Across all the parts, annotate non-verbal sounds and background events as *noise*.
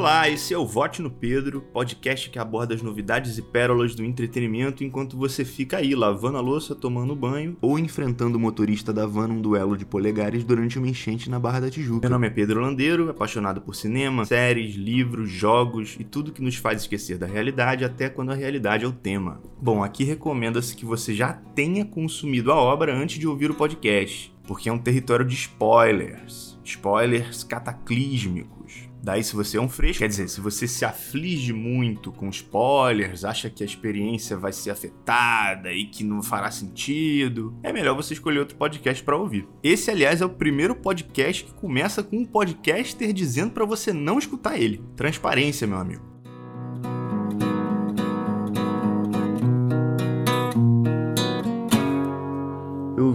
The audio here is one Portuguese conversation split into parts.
Olá, esse é o Vote no Pedro, podcast que aborda as novidades e pérolas do entretenimento enquanto você fica aí lavando a louça, tomando banho ou enfrentando o motorista da van num duelo de polegares durante uma enchente na Barra da Tijuca. Meu nome é Pedro Landeiro, apaixonado por cinema, séries, livros, jogos e tudo que nos faz esquecer da realidade até quando a realidade é o tema. Bom, aqui recomenda-se que você já tenha consumido a obra antes de ouvir o podcast, porque é um território de spoilers. Spoilers cataclísmicos Daí, se você é um fresco, quer dizer, se você se aflige muito com spoilers, acha que a experiência vai ser afetada e que não fará sentido, é melhor você escolher outro podcast para ouvir. Esse, aliás, é o primeiro podcast que começa com um podcaster dizendo para você não escutar ele. Transparência, meu amigo.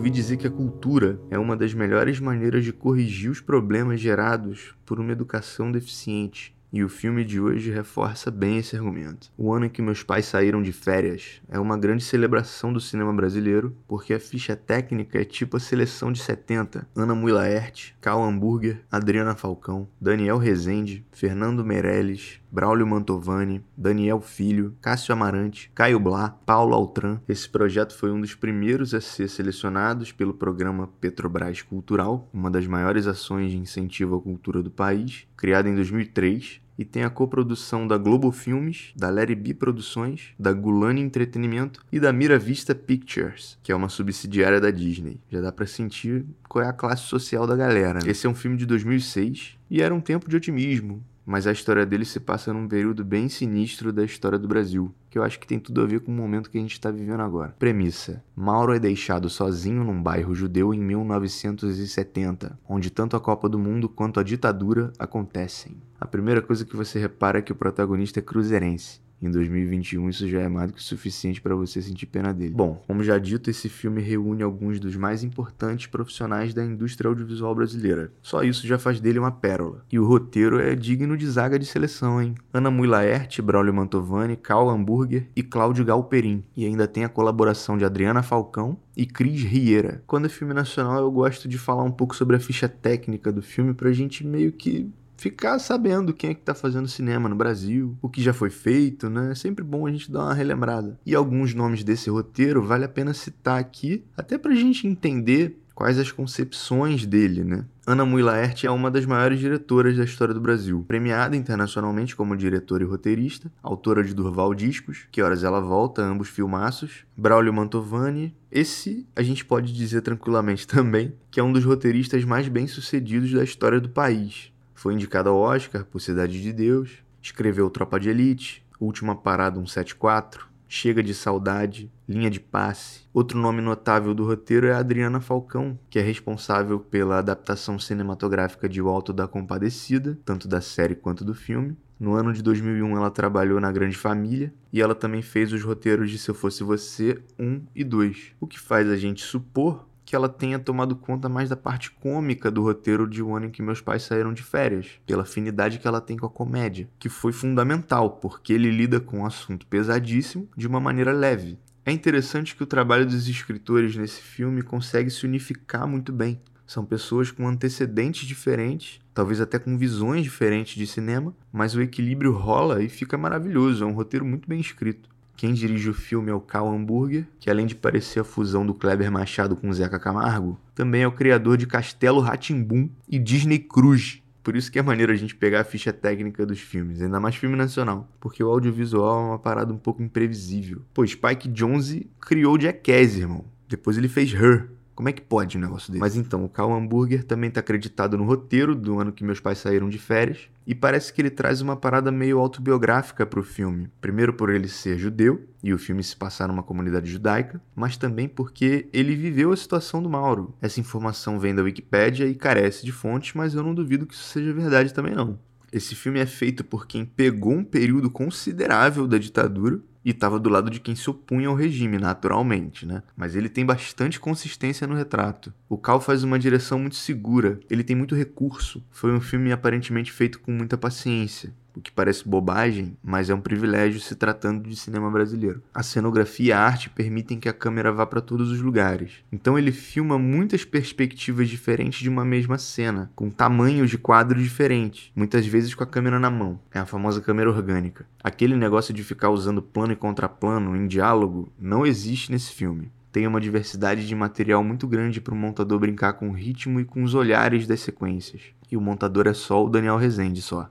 Ouvi dizer que a cultura é uma das melhores maneiras de corrigir os problemas gerados por uma educação deficiente. E o filme de hoje reforça bem esse argumento. O ano em que meus pais saíram de férias é uma grande celebração do cinema brasileiro, porque a ficha técnica é tipo a seleção de 70. Ana Mui Laerte, Cal Hamburger, Adriana Falcão, Daniel Rezende, Fernando Meirelles, Braulio Mantovani, Daniel Filho, Cássio Amarante, Caio Blá, Paulo Altran. Esse projeto foi um dos primeiros a ser selecionados pelo programa Petrobras Cultural, uma das maiores ações de incentivo à cultura do país, criada em 2003 e tem a coprodução da Globo Filmes, da Larry B Produções, da Gulani Entretenimento e da Mira Vista Pictures, que é uma subsidiária da Disney. Já dá para sentir qual é a classe social da galera. Né? Esse é um filme de 2006 e era um tempo de otimismo, mas a história dele se passa num período bem sinistro da história do Brasil, que eu acho que tem tudo a ver com o momento que a gente está vivendo agora. Premissa: Mauro é deixado sozinho num bairro judeu em 1970, onde tanto a Copa do Mundo quanto a ditadura acontecem. A primeira coisa que você repara é que o protagonista é cruzeirense. Em 2021, isso já é mais do que o suficiente para você sentir pena dele. Bom, como já dito, esse filme reúne alguns dos mais importantes profissionais da indústria audiovisual brasileira. Só isso já faz dele uma pérola. E o roteiro é digno de zaga de seleção, hein? Ana Mui Laerte, Braulio Mantovani, Cal Hamburger e Cláudio Galperin. E ainda tem a colaboração de Adriana Falcão e Cris Riera. Quando é filme nacional, eu gosto de falar um pouco sobre a ficha técnica do filme pra gente meio que ficar sabendo quem é que tá fazendo cinema no Brasil, o que já foi feito, né? É sempre bom a gente dar uma relembrada. E alguns nomes desse roteiro vale a pena citar aqui, até pra gente entender quais as concepções dele, né? Ana Mui Laerte é uma das maiores diretoras da história do Brasil, premiada internacionalmente como diretora e roteirista, autora de Durval Discos, Que Horas Ela Volta, ambos filmaços, Braulio Mantovani, esse a gente pode dizer tranquilamente *laughs* também que é um dos roteiristas mais bem-sucedidos da história do país. Foi indicado ao Oscar por Cidade de Deus, escreveu Tropa de Elite, Última Parada 174, Chega de Saudade, Linha de Passe. Outro nome notável do roteiro é Adriana Falcão, que é responsável pela adaptação cinematográfica de O Alto da Compadecida, tanto da série quanto do filme. No ano de 2001 ela trabalhou na Grande Família e ela também fez os roteiros de Se Eu Fosse Você 1 e 2, o que faz a gente supor que ela tenha tomado conta mais da parte cômica do roteiro de O Ano em que Meus Pais Saíram de Férias, pela afinidade que ela tem com a comédia, que foi fundamental, porque ele lida com um assunto pesadíssimo de uma maneira leve. É interessante que o trabalho dos escritores nesse filme consegue se unificar muito bem. São pessoas com antecedentes diferentes, talvez até com visões diferentes de cinema, mas o equilíbrio rola e fica maravilhoso. É um roteiro muito bem escrito. Quem dirige o filme é o Cal Hamburger, que além de parecer a fusão do Kleber Machado com Zeca Camargo, também é o criador de Castelo Ratimbum e Disney Cruz. Por isso que é maneiro a gente pegar a ficha técnica dos filmes, ainda mais filme nacional, porque o audiovisual é uma parada um pouco imprevisível. Pô, Spike Jonze criou Jackass, irmão. Depois ele fez Her, como é que pode um negócio desse? Mas então, o Cal Hamburger também está acreditado no roteiro do ano que meus pais saíram de férias. E parece que ele traz uma parada meio autobiográfica para o filme. Primeiro por ele ser judeu, e o filme se passar numa comunidade judaica, mas também porque ele viveu a situação do Mauro. Essa informação vem da Wikipédia e carece de fontes, mas eu não duvido que isso seja verdade também não. Esse filme é feito por quem pegou um período considerável da ditadura e estava do lado de quem se opunha ao regime, naturalmente, né? Mas ele tem bastante consistência no retrato. O Cal faz uma direção muito segura, ele tem muito recurso. Foi um filme aparentemente feito com muita paciência. O que parece bobagem, mas é um privilégio se tratando de cinema brasileiro. A cenografia e a arte permitem que a câmera vá para todos os lugares. Então ele filma muitas perspectivas diferentes de uma mesma cena, com tamanhos de quadros diferentes, muitas vezes com a câmera na mão. É a famosa câmera orgânica. Aquele negócio de ficar usando plano e contraplano em diálogo não existe nesse filme tem uma diversidade de material muito grande para o montador brincar com o ritmo e com os olhares das sequências. E o montador é só o Daniel Rezende só.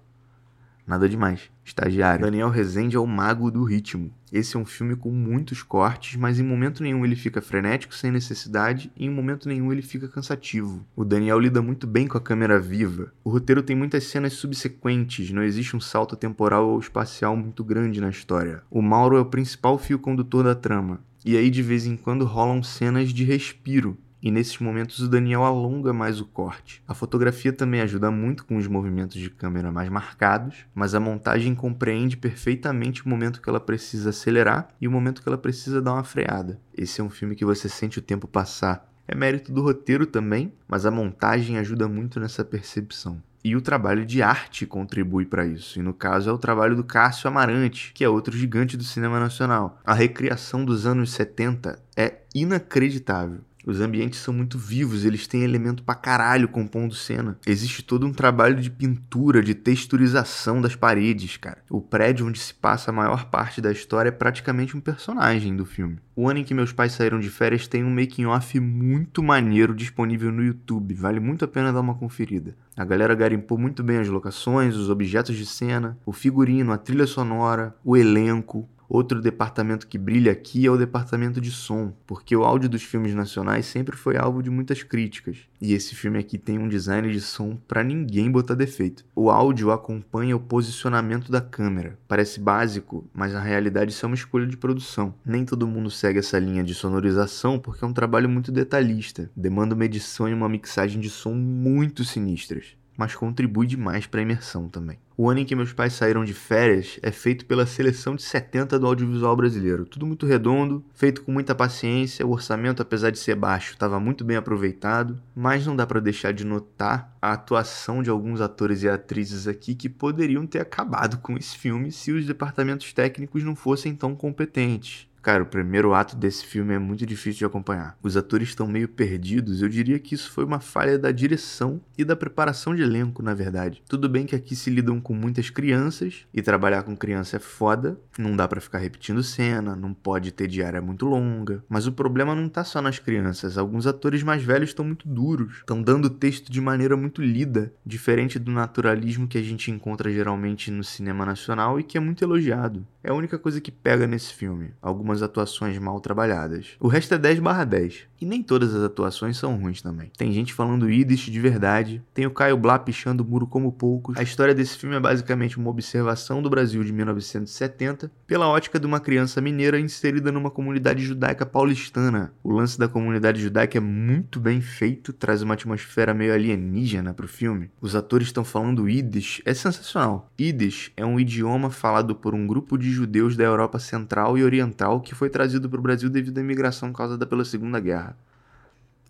Nada demais. Estagiário. Daniel Rezende é o mago do ritmo. Esse é um filme com muitos cortes, mas em momento nenhum ele fica frenético sem necessidade e em momento nenhum ele fica cansativo. O Daniel lida muito bem com a câmera viva. O roteiro tem muitas cenas subsequentes, não existe um salto temporal ou espacial muito grande na história. O Mauro é o principal fio condutor da trama. E aí de vez em quando rolam cenas de respiro, e nesses momentos o Daniel alonga mais o corte. A fotografia também ajuda muito com os movimentos de câmera mais marcados, mas a montagem compreende perfeitamente o momento que ela precisa acelerar e o momento que ela precisa dar uma freada. Esse é um filme que você sente o tempo passar. É mérito do roteiro também, mas a montagem ajuda muito nessa percepção. E o trabalho de arte contribui para isso. E no caso é o trabalho do Cássio Amarante, que é outro gigante do cinema nacional. A recriação dos anos 70 é inacreditável. Os ambientes são muito vivos, eles têm elemento pra caralho compondo cena. Existe todo um trabalho de pintura, de texturização das paredes, cara. O prédio onde se passa a maior parte da história é praticamente um personagem do filme. O ano em que meus pais saíram de férias tem um making off muito maneiro disponível no YouTube, vale muito a pena dar uma conferida. A galera garimpou muito bem as locações, os objetos de cena, o figurino, a trilha sonora, o elenco, Outro departamento que brilha aqui é o departamento de som, porque o áudio dos filmes nacionais sempre foi alvo de muitas críticas. E esse filme aqui tem um design de som para ninguém botar defeito. O áudio acompanha o posicionamento da câmera. Parece básico, mas na realidade isso é uma escolha de produção. Nem todo mundo segue essa linha de sonorização porque é um trabalho muito detalhista, demanda uma edição e uma mixagem de som muito sinistras mas contribui demais para a imersão também. O ano em que meus pais saíram de férias é feito pela seleção de 70 do audiovisual brasileiro. Tudo muito redondo, feito com muita paciência. O orçamento, apesar de ser baixo, estava muito bem aproveitado, mas não dá para deixar de notar a atuação de alguns atores e atrizes aqui que poderiam ter acabado com esse filme se os departamentos técnicos não fossem tão competentes. Cara, o primeiro ato desse filme é muito difícil de acompanhar. Os atores estão meio perdidos. Eu diria que isso foi uma falha da direção e da preparação de elenco, na verdade. Tudo bem que aqui se lidam com muitas crianças e trabalhar com criança é foda. Não dá para ficar repetindo cena, não pode ter diária muito longa. Mas o problema não tá só nas crianças. Alguns atores mais velhos estão muito duros, estão dando texto de maneira muito lida, diferente do naturalismo que a gente encontra geralmente no cinema nacional e que é muito elogiado. É a única coisa que pega nesse filme. Algumas algumas atuações mal trabalhadas. O resto é 10 barra 10. E nem todas as atuações são ruins também. Tem gente falando Yiddish de verdade, tem o Caio Blá pichando o muro como poucos. A história desse filme é basicamente uma observação do Brasil de 1970 pela ótica de uma criança mineira inserida numa comunidade judaica paulistana. O lance da comunidade judaica é muito bem feito, traz uma atmosfera meio alienígena pro filme. Os atores estão falando Yiddish, é sensacional. Yiddish é um idioma falado por um grupo de judeus da Europa Central e Oriental que foi trazido para o Brasil devido à imigração causada pela Segunda Guerra.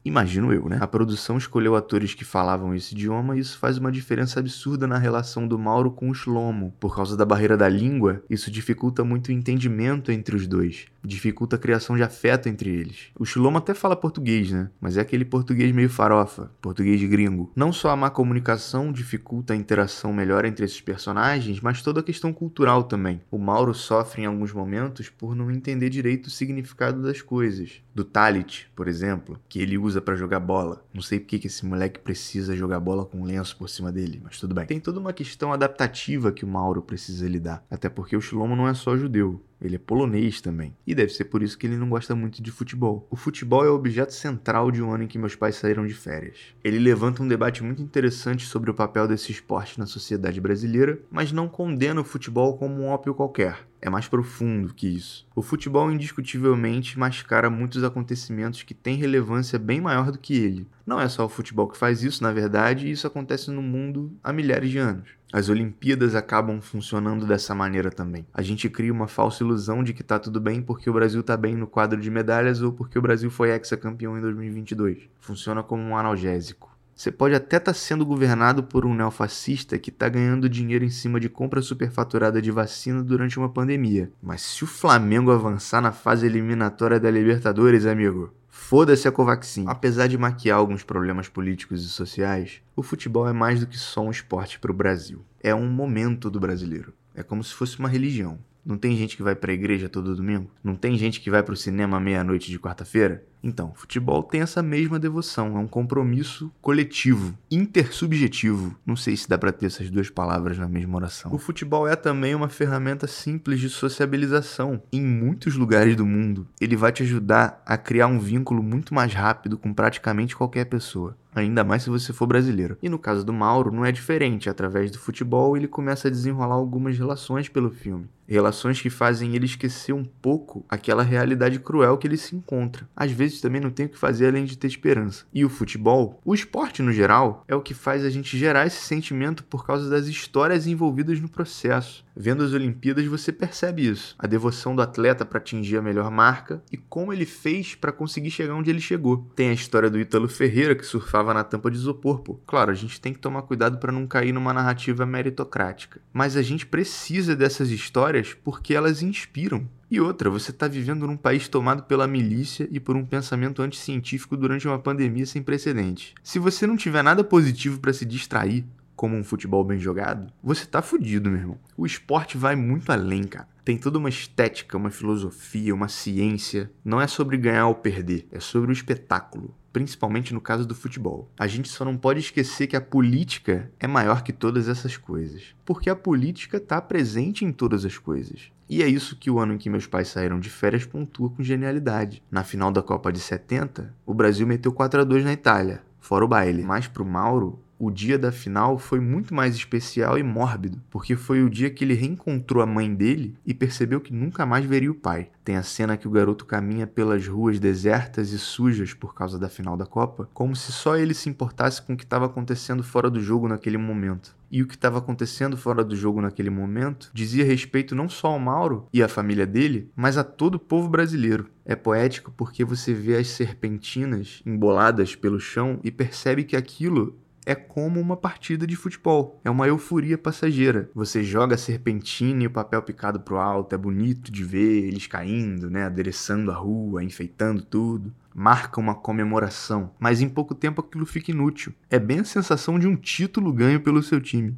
Imagino eu, né? A produção escolheu atores que falavam esse idioma e isso faz uma diferença absurda na relação do Mauro com o Shlomo. Por causa da barreira da língua, isso dificulta muito o entendimento entre os dois, dificulta a criação de afeto entre eles. O Shlomo até fala português, né? Mas é aquele português meio farofa, português gringo. Não só a má comunicação dificulta a interação melhor entre esses personagens, mas toda a questão cultural também. O Mauro sofre em alguns momentos por não entender direito o significado das coisas. Do Talit, por exemplo, que ele usa usa para jogar bola. Não sei porque que esse moleque precisa jogar bola com um lenço por cima dele, mas tudo bem. Tem toda uma questão adaptativa que o Mauro precisa lidar. Até porque o Shlomo não é só judeu. Ele é polonês também. E deve ser por isso que ele não gosta muito de futebol. O futebol é o objeto central de um ano em que meus pais saíram de férias. Ele levanta um debate muito interessante sobre o papel desse esporte na sociedade brasileira, mas não condena o futebol como um ópio qualquer. É mais profundo que isso. O futebol indiscutivelmente mascara muitos acontecimentos que têm relevância bem maior do que ele. Não é só o futebol que faz isso, na verdade, isso acontece no mundo há milhares de anos. As Olimpíadas acabam funcionando dessa maneira também. A gente cria uma falsa ilusão de que tá tudo bem porque o Brasil tá bem no quadro de medalhas ou porque o Brasil foi ex-campeão em 2022. Funciona como um analgésico. Você pode até estar tá sendo governado por um neofascista que está ganhando dinheiro em cima de compra superfaturada de vacina durante uma pandemia. Mas se o Flamengo avançar na fase eliminatória da Libertadores, amigo, Foda-se a Covaxin. Apesar de maquiar alguns problemas políticos e sociais, o futebol é mais do que só um esporte para o Brasil. É um momento do brasileiro. É como se fosse uma religião. Não tem gente que vai para a igreja todo domingo? Não tem gente que vai para o cinema meia-noite de quarta-feira? Então, futebol tem essa mesma devoção, é um compromisso coletivo, intersubjetivo. Não sei se dá para ter essas duas palavras na mesma oração. O futebol é também uma ferramenta simples de sociabilização. Em muitos lugares do mundo, ele vai te ajudar a criar um vínculo muito mais rápido com praticamente qualquer pessoa ainda mais se você for brasileiro. E no caso do Mauro, não é diferente. Através do futebol, ele começa a desenrolar algumas relações pelo filme. Relações que fazem ele esquecer um pouco aquela realidade cruel que ele se encontra. Às vezes também não tem o que fazer além de ter esperança. E o futebol, o esporte no geral, é o que faz a gente gerar esse sentimento por causa das histórias envolvidas no processo. Vendo as Olimpíadas, você percebe isso. A devoção do atleta para atingir a melhor marca e como ele fez para conseguir chegar onde ele chegou. Tem a história do Ítalo Ferreira que surfava na tampa de isopor, pô. Claro, a gente tem que tomar cuidado para não cair numa narrativa meritocrática, mas a gente precisa dessas histórias porque elas inspiram. E outra, você está vivendo num país tomado pela milícia e por um pensamento anticientífico durante uma pandemia sem precedentes. Se você não tiver nada positivo para se distrair, como um futebol bem jogado, você tá fudido, meu irmão. O esporte vai muito além, cara. Tem toda uma estética, uma filosofia, uma ciência. Não é sobre ganhar ou perder, é sobre o espetáculo, principalmente no caso do futebol. A gente só não pode esquecer que a política é maior que todas essas coisas, porque a política está presente em todas as coisas. E é isso que o ano em que meus pais saíram de férias pontua com genialidade. Na final da Copa de 70, o Brasil meteu 4 a 2 na Itália, fora o baile. Mas pro Mauro, o dia da final foi muito mais especial e mórbido, porque foi o dia que ele reencontrou a mãe dele e percebeu que nunca mais veria o pai. Tem a cena que o garoto caminha pelas ruas desertas e sujas por causa da final da Copa, como se só ele se importasse com o que estava acontecendo fora do jogo naquele momento. E o que estava acontecendo fora do jogo naquele momento dizia respeito não só ao Mauro e à família dele, mas a todo o povo brasileiro. É poético porque você vê as serpentinas emboladas pelo chão e percebe que aquilo é como uma partida de futebol. É uma euforia passageira. Você joga a serpentina e o papel picado pro alto, é bonito de ver eles caindo, né, adereçando a rua, enfeitando tudo. Marca uma comemoração, mas em pouco tempo aquilo fica inútil. É bem a sensação de um título ganho pelo seu time.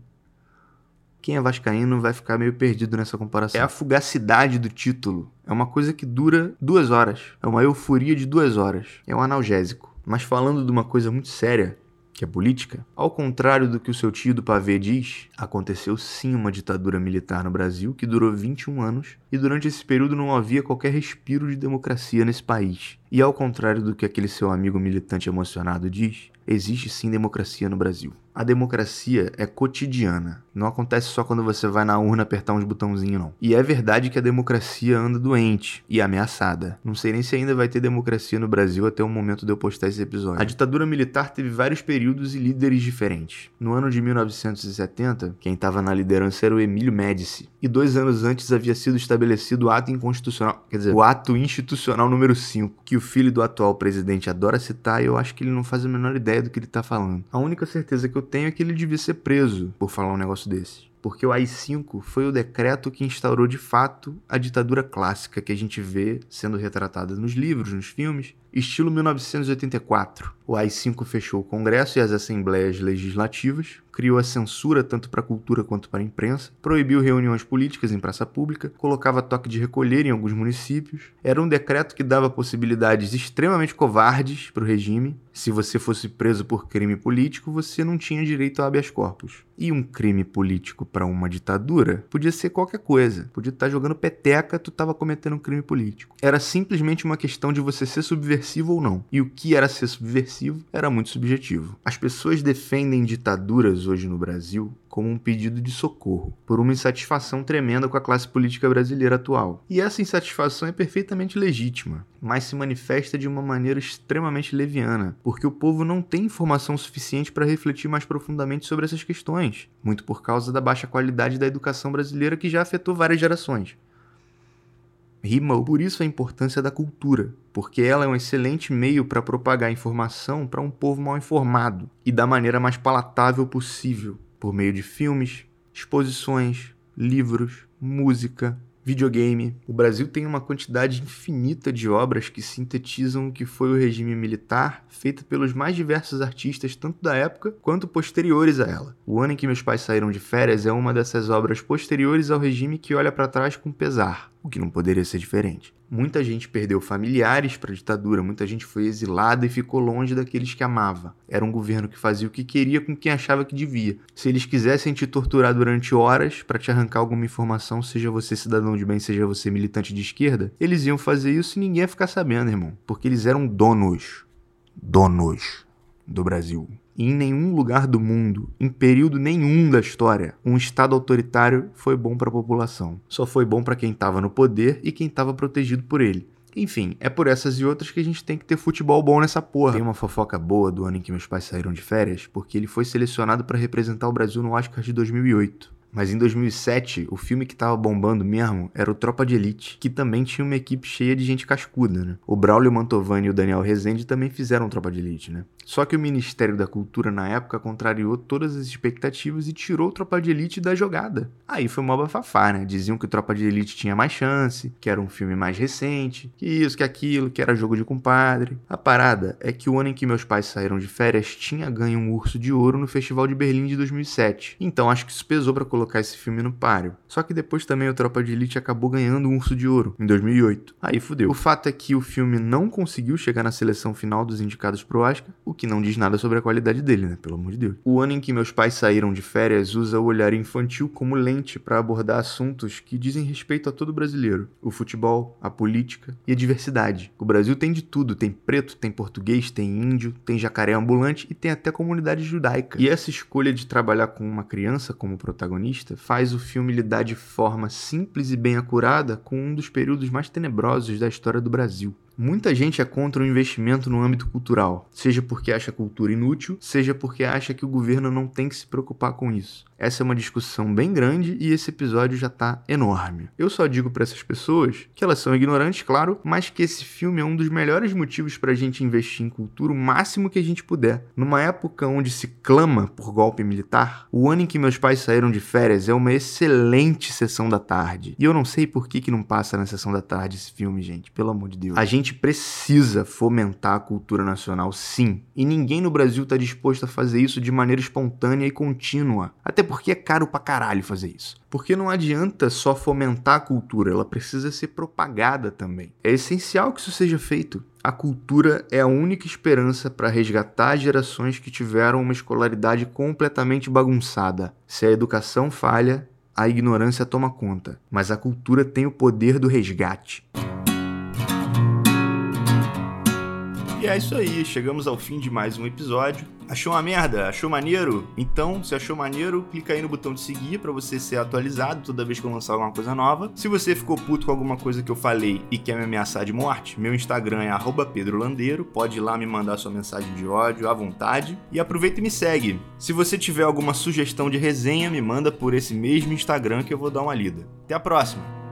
Quem é vascaíno vai ficar meio perdido nessa comparação. É a fugacidade do título. É uma coisa que dura duas horas. É uma euforia de duas horas. É um analgésico. Mas falando de uma coisa muito séria, que é política, ao contrário do que o seu tio do pavê diz, aconteceu sim uma ditadura militar no Brasil que durou 21 anos e durante esse período não havia qualquer respiro de democracia nesse país. E ao contrário do que aquele seu amigo militante emocionado diz, existe sim democracia no Brasil. A democracia é cotidiana. Não acontece só quando você vai na urna apertar uns botãozinhos, não. E é verdade que a democracia anda doente e ameaçada. Não sei nem se ainda vai ter democracia no Brasil até o momento de eu postar esse episódio. A ditadura militar teve vários períodos e líderes diferentes. No ano de 1970, quem estava na liderança era o Emílio Médici. Dois anos antes havia sido estabelecido o ato inconstitucional, quer dizer, o ato institucional número 5, que o filho do atual presidente adora citar e eu acho que ele não faz a menor ideia do que ele está falando. A única certeza que eu tenho é que ele devia ser preso por falar um negócio desse. Porque o AI-5 foi o decreto que instaurou de fato a ditadura clássica que a gente vê sendo retratada nos livros, nos filmes, estilo 1984. O AI-5 fechou o Congresso e as assembleias legislativas, criou a censura tanto para a cultura quanto para a imprensa, proibiu reuniões políticas em praça pública, colocava toque de recolher em alguns municípios. Era um decreto que dava possibilidades extremamente covardes para o regime. Se você fosse preso por crime político, você não tinha direito a habeas corpus. E um crime político para uma ditadura podia ser qualquer coisa. Podia estar jogando peteca, tu estava cometendo um crime político. Era simplesmente uma questão de você ser subversivo ou não. E o que era ser subversivo era muito subjetivo. As pessoas defendem ditaduras hoje no Brasil como um pedido de socorro, por uma insatisfação tremenda com a classe política brasileira atual. E essa insatisfação é perfeitamente legítima, mas se manifesta de uma maneira extremamente leviana, porque o povo não tem informação suficiente para refletir mais profundamente sobre essas questões, muito por causa da baixa qualidade da educação brasileira que já afetou várias gerações. Rima por isso a importância da cultura, porque ela é um excelente meio para propagar informação para um povo mal informado e da maneira mais palatável possível, por meio de filmes, exposições, livros, música, videogame. O Brasil tem uma quantidade infinita de obras que sintetizam o que foi o regime militar, feita pelos mais diversos artistas, tanto da época quanto posteriores a ela. O ano em que meus pais saíram de férias é uma dessas obras posteriores ao regime que olha para trás com pesar o que não poderia ser diferente. Muita gente perdeu familiares para a ditadura, muita gente foi exilada e ficou longe daqueles que amava. Era um governo que fazia o que queria com quem achava que devia. Se eles quisessem te torturar durante horas para te arrancar alguma informação, seja você cidadão de bem, seja você militante de esquerda, eles iam fazer isso e ninguém ia ficar sabendo, irmão, porque eles eram donos. Donos do Brasil em nenhum lugar do mundo, em período nenhum da história, um Estado autoritário foi bom para a população. Só foi bom para quem estava no poder e quem estava protegido por ele. Enfim, é por essas e outras que a gente tem que ter futebol bom nessa porra. Tem uma fofoca boa do ano em que meus pais saíram de férias, porque ele foi selecionado para representar o Brasil no Oscar de 2008. Mas em 2007, o filme que tava bombando mesmo era o Tropa de Elite, que também tinha uma equipe cheia de gente cascuda, né? O Braulio Mantovani e o Daniel Rezende também fizeram Tropa de Elite, né? Só que o Ministério da Cultura na época contrariou todas as expectativas e tirou o Tropa de Elite da jogada. Aí foi uma bafafá, né? Diziam que o Tropa de Elite tinha mais chance, que era um filme mais recente, que isso, que aquilo, que era jogo de compadre. A parada é que o ano em que meus pais saíram de férias tinha ganho um urso de ouro no Festival de Berlim de 2007. Então acho que isso pesou para colocar esse filme no páreo. Só que depois também o Tropa de Elite acabou ganhando um urso de ouro em 2008. Aí fudeu. O fato é que o filme não conseguiu chegar na seleção final dos indicados pro Oscar, o que não diz nada sobre a qualidade dele, né? Pelo amor de Deus. O ano em que meus pais saíram de férias usa o olhar infantil como lente para abordar assuntos que dizem respeito a todo brasileiro: o futebol, a política e a diversidade. O Brasil tem de tudo: tem preto, tem português, tem índio, tem jacaré ambulante e tem até comunidade judaica. E essa escolha de trabalhar com uma criança como protagonista faz o filme lidar de forma simples e bem acurada com um dos períodos mais tenebrosos da história do Brasil. Muita gente é contra o investimento no âmbito cultural, seja porque acha a cultura inútil, seja porque acha que o governo não tem que se preocupar com isso. Essa é uma discussão bem grande e esse episódio já tá enorme. Eu só digo para essas pessoas que elas são ignorantes, claro, mas que esse filme é um dos melhores motivos pra gente investir em cultura o máximo que a gente puder. Numa época onde se clama por golpe militar, o ano em que meus pais saíram de férias é uma excelente sessão da tarde. E eu não sei por que, que não passa na sessão da tarde esse filme, gente, pelo amor de Deus. A gente precisa fomentar a cultura nacional, sim. E ninguém no Brasil tá disposto a fazer isso de maneira espontânea e contínua. Até porque é caro pra caralho fazer isso. Porque não adianta só fomentar a cultura, ela precisa ser propagada também. É essencial que isso seja feito. A cultura é a única esperança para resgatar gerações que tiveram uma escolaridade completamente bagunçada. Se a educação falha, a ignorância toma conta, mas a cultura tem o poder do resgate. E é isso aí, chegamos ao fim de mais um episódio. Achou uma merda? Achou maneiro? Então, se achou maneiro, clica aí no botão de seguir para você ser atualizado toda vez que eu lançar alguma coisa nova. Se você ficou puto com alguma coisa que eu falei e quer me ameaçar de morte, meu Instagram é @pedrolandeiro, pode ir lá me mandar sua mensagem de ódio à vontade e aproveita e me segue. Se você tiver alguma sugestão de resenha, me manda por esse mesmo Instagram que eu vou dar uma lida. Até a próxima.